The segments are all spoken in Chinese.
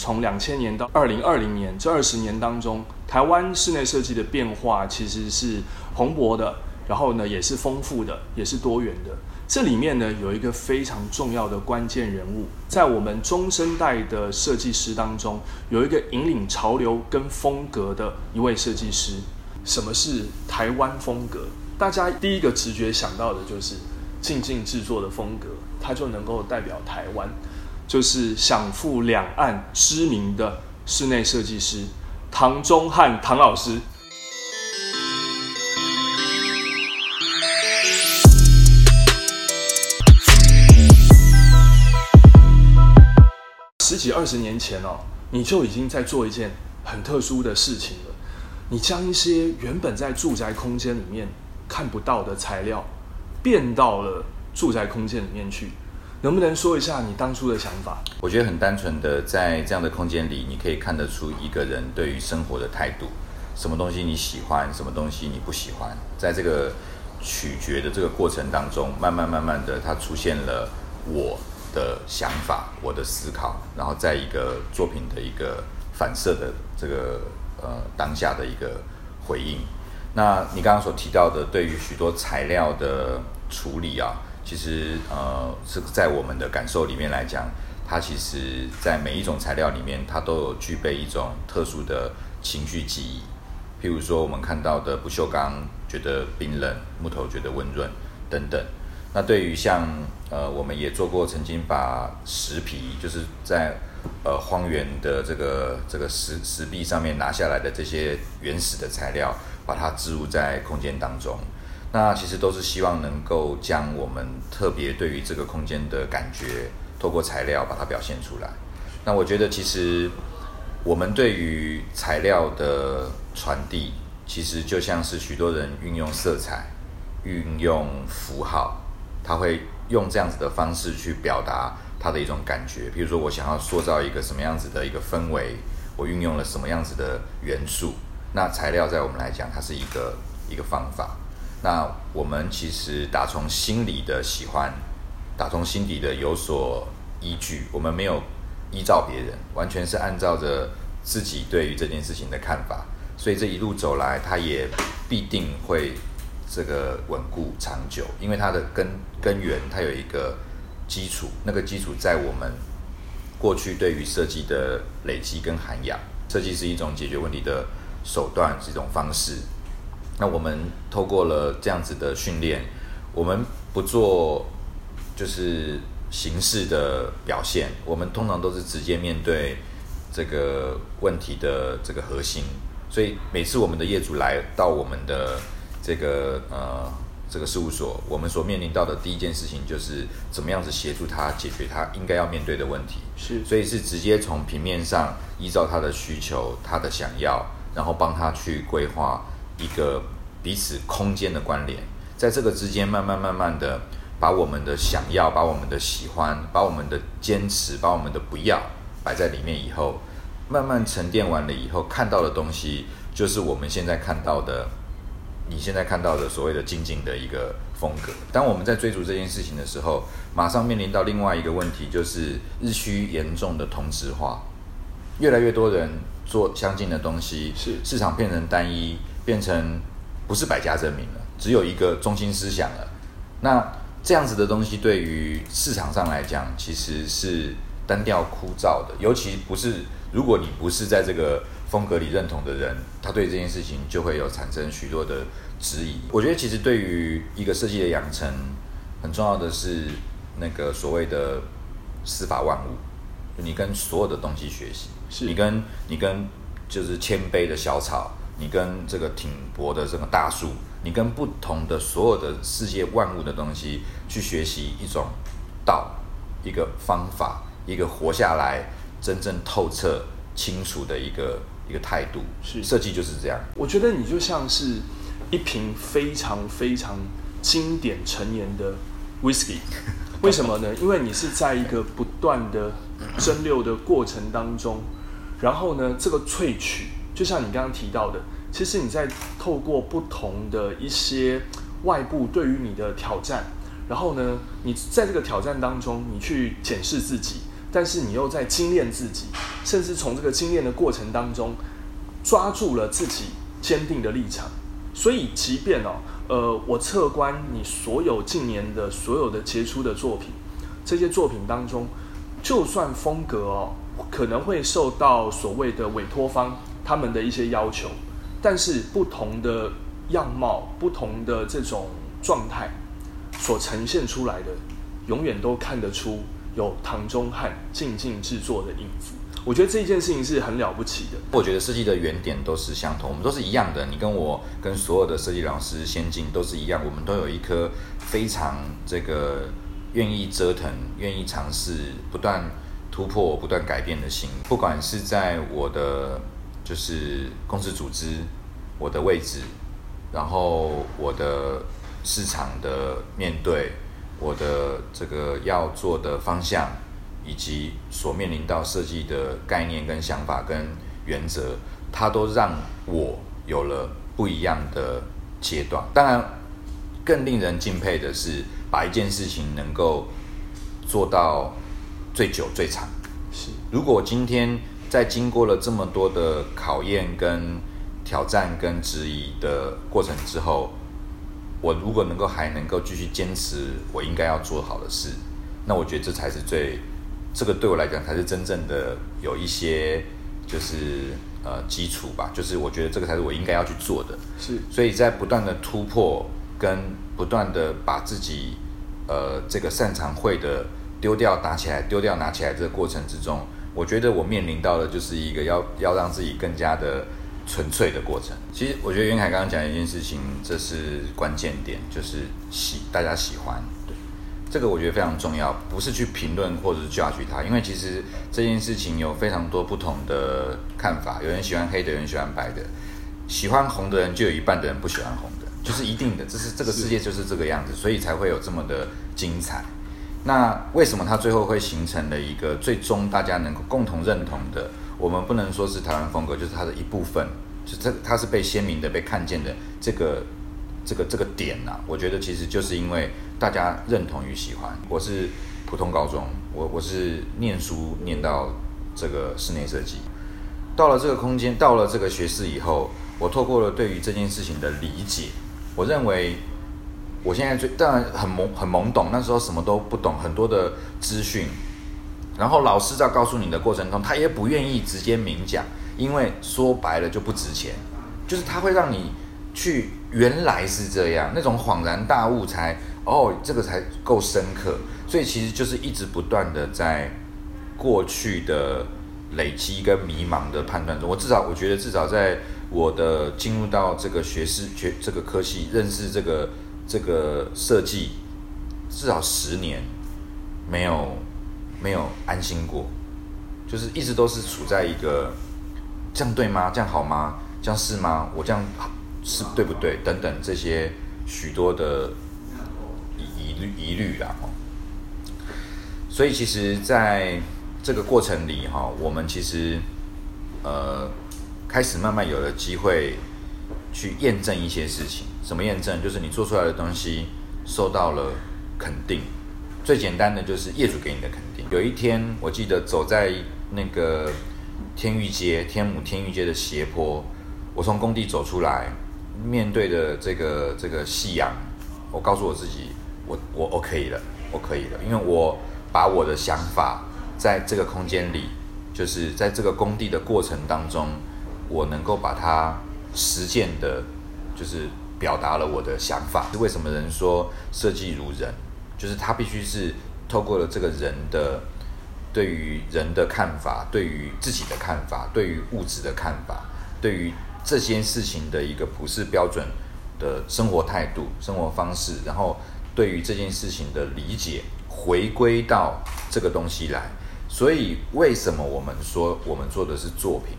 从两千年到二零二零年这二十年当中，台湾室内设计的变化其实是蓬勃的，然后呢也是丰富的，也是多元的。这里面呢有一个非常重要的关键人物，在我们中生代的设计师当中，有一个引领潮流跟风格的一位设计师。什么是台湾风格？大家第一个直觉想到的就是静静制作的风格，它就能够代表台湾，就是享负两岸知名的室内设计师唐中汉唐老师。十几二十年前哦，你就已经在做一件很特殊的事情了。你将一些原本在住宅空间里面看不到的材料，变到了住宅空间里面去。能不能说一下你当初的想法？我觉得很单纯的，在这样的空间里，你可以看得出一个人对于生活的态度。什么东西你喜欢，什么东西你不喜欢，在这个取决的这个过程当中，慢慢慢慢的，它出现了我。的想法，我的思考，然后在一个作品的一个反射的这个呃当下的一个回应。那你刚刚所提到的，对于许多材料的处理啊，其实呃是在我们的感受里面来讲，它其实在每一种材料里面，它都有具备一种特殊的情绪记忆。譬如说，我们看到的不锈钢觉得冰冷，木头觉得温润等等。那对于像呃，我们也做过，曾经把石皮，就是在呃荒原的这个这个石石壁上面拿下来的这些原始的材料，把它置入在空间当中。那其实都是希望能够将我们特别对于这个空间的感觉，透过材料把它表现出来。那我觉得其实我们对于材料的传递，其实就像是许多人运用色彩、运用符号。他会用这样子的方式去表达他的一种感觉，比如说我想要塑造一个什么样子的一个氛围，我运用了什么样子的元素。那材料在我们来讲，它是一个一个方法。那我们其实打从心里的喜欢，打从心底的有所依据，我们没有依照别人，完全是按照着自己对于这件事情的看法。所以这一路走来，它也必定会。这个稳固长久，因为它的根根源，它有一个基础，那个基础在我们过去对于设计的累积跟涵养。设计是一种解决问题的手段，是一种方式。那我们透过了这样子的训练，我们不做就是形式的表现，我们通常都是直接面对这个问题的这个核心。所以每次我们的业主来到我们的。这个呃，这个事务所，我们所面临到的第一件事情就是怎么样子协助他解决他应该要面对的问题。是，所以是直接从平面上依照他的需求、他的想要，然后帮他去规划一个彼此空间的关联，在这个之间慢慢慢慢的把我们的想要、把我们的喜欢、把我们的坚持、把我们的不要摆在里面以后，慢慢沉淀完了以后，看到的东西就是我们现在看到的。你现在看到的所谓的静静的一个风格，当我们在追逐这件事情的时候，马上面临到另外一个问题，就是日趋严重的同质化，越来越多人做相近的东西，是市场变成单一，变成不是百家争鸣了，只有一个中心思想了。那这样子的东西对于市场上来讲，其实是单调枯燥的，尤其不是如果你不是在这个。风格里认同的人，他对这件事情就会有产生许多的质疑。我觉得其实对于一个设计的养成，很重要的是那个所谓的司法万物，你跟所有的东西学习，是你跟你跟就是谦卑的小草，你跟这个挺拔的这个大树，你跟不同的所有的世界万物的东西去学习一种道，一个方法，一个活下来真正透彻清楚的一个。一个态度是设计就是这样。我觉得你就像是一瓶非常非常经典陈年的 whisky，为什么呢？因为你是在一个不断的蒸馏的过程当中，然后呢，这个萃取就像你刚刚提到的，其实你在透过不同的一些外部对于你的挑战，然后呢，你在这个挑战当中，你去检视自己，但是你又在精炼自己，甚至从这个精炼的过程当中抓住了自己坚定的立场。所以，即便哦，呃，我侧观你所有近年的所有的杰出的作品，这些作品当中，就算风格哦可能会受到所谓的委托方他们的一些要求，但是不同的样貌、不同的这种状态所呈现出来的，永远都看得出有唐中汉静静制作的影子。我觉得这件事情是很了不起的。我觉得设计的原点都是相同，我们都是一样的。你跟我跟所有的设计老师先进都是一样，我们都有一颗非常这个愿意折腾、愿意尝试、不断突破、不断改变的心。不管是在我的就是公司组织、我的位置，然后我的市场的面对，我的这个要做的方向。以及所面临到设计的概念、跟想法、跟原则，它都让我有了不一样的阶段。当然，更令人敬佩的是，把一件事情能够做到最久、最长。是，如果今天在经过了这么多的考验、跟挑战、跟质疑的过程之后，我如果能够还能够继续坚持我应该要做好的事，那我觉得这才是最。这个对我来讲才是真正的有一些就是呃基础吧，就是我觉得这个才是我应该要去做的。是，所以在不断的突破跟不断的把自己呃这个擅长会的丢掉拿起来，丢掉拿起来这个过程之中，我觉得我面临到的就是一个要要让自己更加的纯粹的过程。其实我觉得袁凯刚刚讲一件事情，这是关键点，就是喜大家喜欢。对这个我觉得非常重要，不是去评论或者是 judge 他，因为其实这件事情有非常多不同的看法，有人喜欢黑的，有人喜欢白的，喜欢红的人就有一半的人不喜欢红的，就是一定的，这是这个世界就是这个样子，所以才会有这么的精彩。那为什么它最后会形成了一个最终大家能够共同认同的？我们不能说是台湾风格，就是它的一部分，就这它是被鲜明的被看见的这个这个这个点呐，我觉得其实就是因为。大家认同与喜欢。我是普通高中，我我是念书念到这个室内设计，到了这个空间，到了这个学士以后，我透过了对于这件事情的理解，我认为我现在最当然很懵很懵懂，那时候什么都不懂，很多的资讯，然后老师在告诉你的过程中，他也不愿意直接明讲，因为说白了就不值钱，就是他会让你去原来是这样，那种恍然大悟才。哦，这个才够深刻，所以其实就是一直不断的在过去的累积跟迷茫的判断中。我至少我觉得，至少在我的进入到这个学士学这个科系，认识这个这个设计，至少十年没有没有安心过，就是一直都是处在一个这样对吗？这样好吗？这样是吗？我这样是对不对？等等这些许多的。疑虑疑虑啦，所以其实在这个过程里哈，我们其实呃开始慢慢有了机会去验证一些事情。怎么验证？就是你做出来的东西受到了肯定。最简单的就是业主给你的肯定。有一天，我记得走在那个天域街、天母天域街的斜坡，我从工地走出来，面对的这个这个夕阳，我告诉我自己。我我我可以了，我可以了，因为我把我的想法在这个空间里，就是在这个工地的过程当中，我能够把它实践的，就是表达了我的想法。是为什么人说设计如人？就是他必须是透过了这个人的对于人的看法，对于自己的看法，对于物质的看法，对于这些事情的一个普世标准的生活态度、生活方式，然后。对于这件事情的理解，回归到这个东西来，所以为什么我们说我们做的是作品，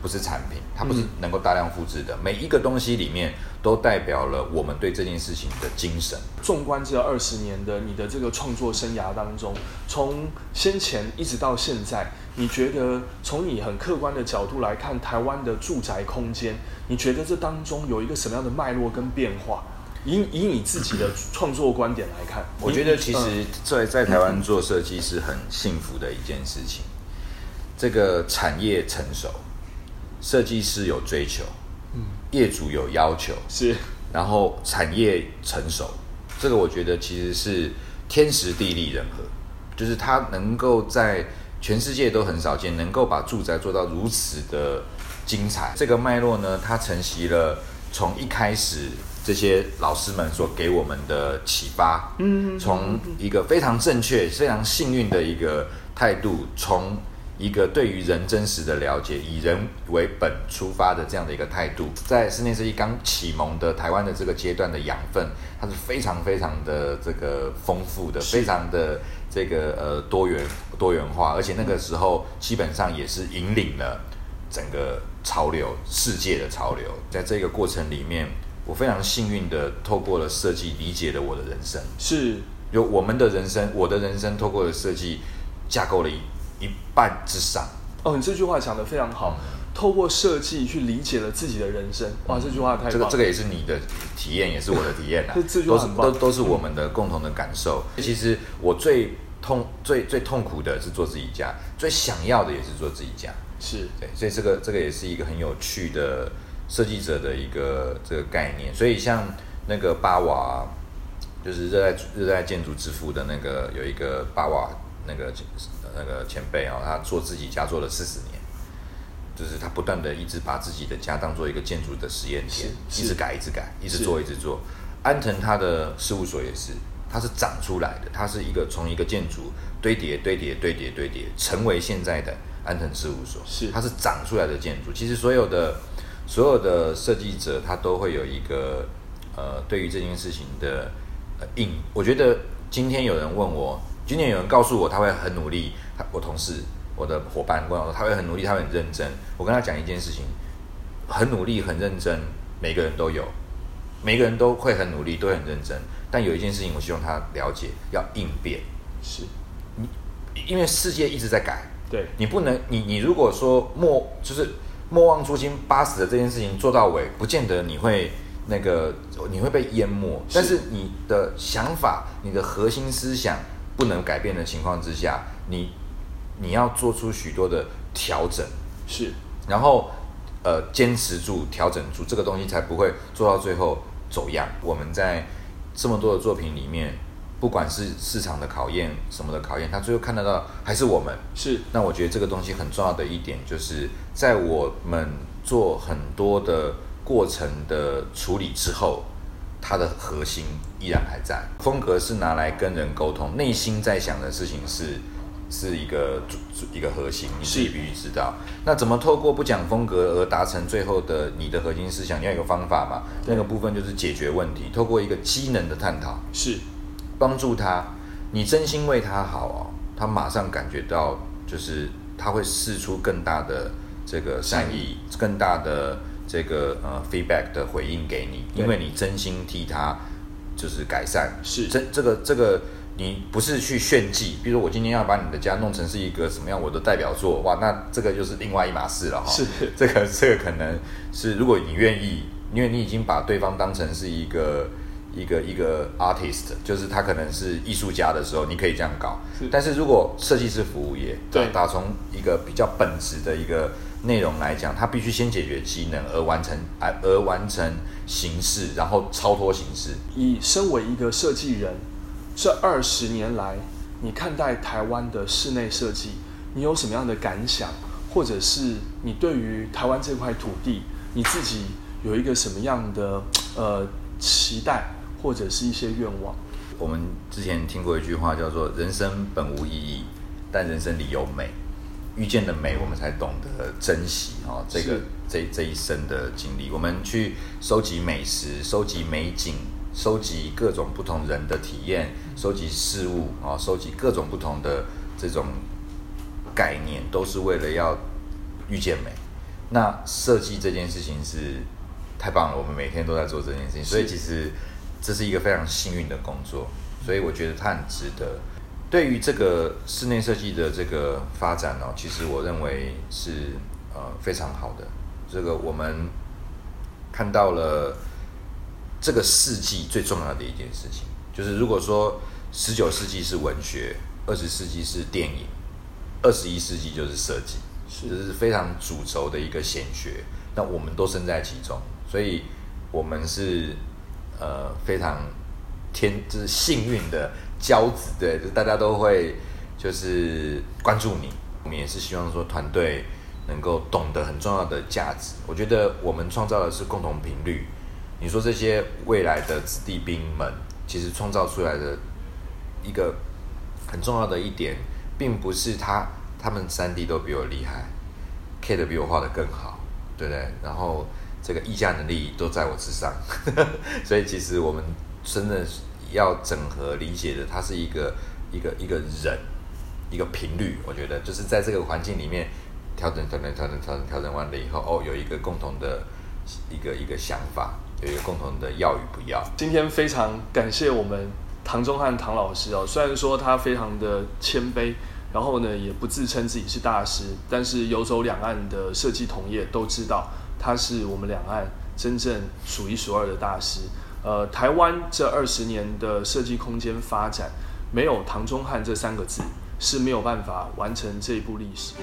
不是产品？它不是能够大量复制的。每一个东西里面都代表了我们对这件事情的精神。纵观这二十年的你的这个创作生涯当中，从先前一直到现在，你觉得从你很客观的角度来看，台湾的住宅空间，你觉得这当中有一个什么样的脉络跟变化？以以你自己的创作观点来看，我觉得其实，在在台湾做设计是很幸福的一件事情。这个产业成熟，设计师有追求，嗯，业主有要求，是，然后产业成熟，这个我觉得其实是天时地利人和，就是它能够在全世界都很少见，能够把住宅做到如此的精彩。这个脉络呢，它承袭了从一开始这些老师们所给我们的启发，嗯，从一个非常正确、非常幸运的一个态度，从一个对于人真实的了解，以人为本出发的这样的一个态度，在室内设计刚启蒙的台湾的这个阶段的养分，它是非常非常的这个丰富的，非常的这个呃多元多元化，而且那个时候基本上也是引领了整个潮流世界的潮流。在这个过程里面，我非常幸运的透过了设计理解了我的人生，是有我们的人生，我的人生透过了设计架构了一。一半之上哦，你这句话讲的非常好。透过设计去理解了自己的人生，哇，这句话太这个这个也是你的体验，也是我的体验啊。这句话很棒，都都是我们的共同的感受。其实我最痛、最最痛苦的是做自己家，最想要的也是做自己家。是对，所以这个这个也是一个很有趣的设计者的一个这个概念。所以像那个巴瓦，就是热爱热爱建筑之父的那个有一个巴瓦那个。那个前辈啊，他做自己家做了四十年，就是他不断的一直把自己的家当做一个建筑的实验田，一直改，一直改，一直做，一直做。安藤他的事务所也是，它是长出来的，它是一个从一个建筑堆叠、堆叠、堆叠、堆叠，成为现在的安藤事务所。是，它是长出来的建筑。其实所有的所有的设计者，他都会有一个呃，对于这件事情的呃应。我觉得今天有人问我。今年有人告诉我他会很努力，他我同事我的伙伴跟我说他会很努力，他会很认真。我跟他讲一件事情，很努力很认真，每个人都有，每个人都会很努力，都很认真。但有一件事情，我希望他了解，要应变。是，你因为世界一直在改，对你不能你你如果说莫就是莫忘初心，八十的这件事情做到尾，不见得你会那个你会被淹没。但是你的想法，你的核心思想。不能改变的情况之下，你你要做出许多的调整，是，然后呃坚持住、调整住这个东西，才不会做到最后走样。我们在这么多的作品里面，不管是市场的考验、什么的考验，他最后看得到还是我们。是，那我觉得这个东西很重要的一点，就是在我们做很多的过程的处理之后。它的核心依然还在，风格是拿来跟人沟通，内心在想的事情是是一个主一个核心，你自己必须知道。那怎么透过不讲风格而达成最后的你的核心思想？你要有个方法嘛？那个部分就是解决问题，透过一个机能的探讨，是帮助他，你真心为他好哦，他马上感觉到就是他会试出更大的这个善意，更大的。这个呃 feedback 的回应给你，因为你真心替他就是改善，是这这个这个你不是去炫技，比如说我今天要把你的家弄成是一个什么样我的代表作，哇，那这个就是另外一码事了哈。是这个 这个可能是如果你愿意，因为你已经把对方当成是一个一个一个 artist，就是他可能是艺术家的时候，你可以这样搞。但是如果设计师服务业，对，打从一个比较本质的一个。内容来讲，它必须先解决机能，而完成，而而完成形式，然后超脱形式。以身为一个设计人，这二十年来，你看待台湾的室内设计，你有什么样的感想？或者是你对于台湾这块土地，你自己有一个什么样的呃期待，或者是一些愿望？我们之前听过一句话，叫做“人生本无意义，但人生里有美”。遇见的美，我们才懂得珍惜哦。这个这这一生的经历，我们去收集美食，收集美景，收集各种不同人的体验，收集事物啊，收集各种不同的这种概念，都是为了要遇见美。那设计这件事情是太棒了，我们每天都在做这件事情，所以其实这是一个非常幸运的工作，所以我觉得它很值得。对于这个室内设计的这个发展呢，其实我认为是呃非常好的。这个我们看到了这个世纪最重要的一件事情，就是如果说十九世纪是文学，二十世纪是电影，二十一世纪就是设计，是非常主轴的一个显学。那我们都身在其中，所以我们是呃非常天就是幸运的骄子，对，就大家都会就是关注你。我们也是希望说团队能够懂得很重要的价值。我觉得我们创造的是共同频率。你说这些未来的子弟兵们，其实创造出来的一个很重要的一点，并不是他他们三 D 都比我厉害，K 的比我画的更好，对不对？然后这个议价能力都在我之上，所以其实我们真的要整合理解的，它是一个一个一个人一个频率。我觉得就是在这个环境里面调整调整调整调整调整完了以后，哦，有一个共同的一个一个想法。有一个共同的要与不要。今天非常感谢我们唐中汉唐老师哦，虽然说他非常的谦卑，然后呢也不自称自己是大师，但是游走两岸的设计同业都知道他是我们两岸真正数一数二的大师。呃，台湾这二十年的设计空间发展，没有唐中汉这三个字是没有办法完成这一部历史。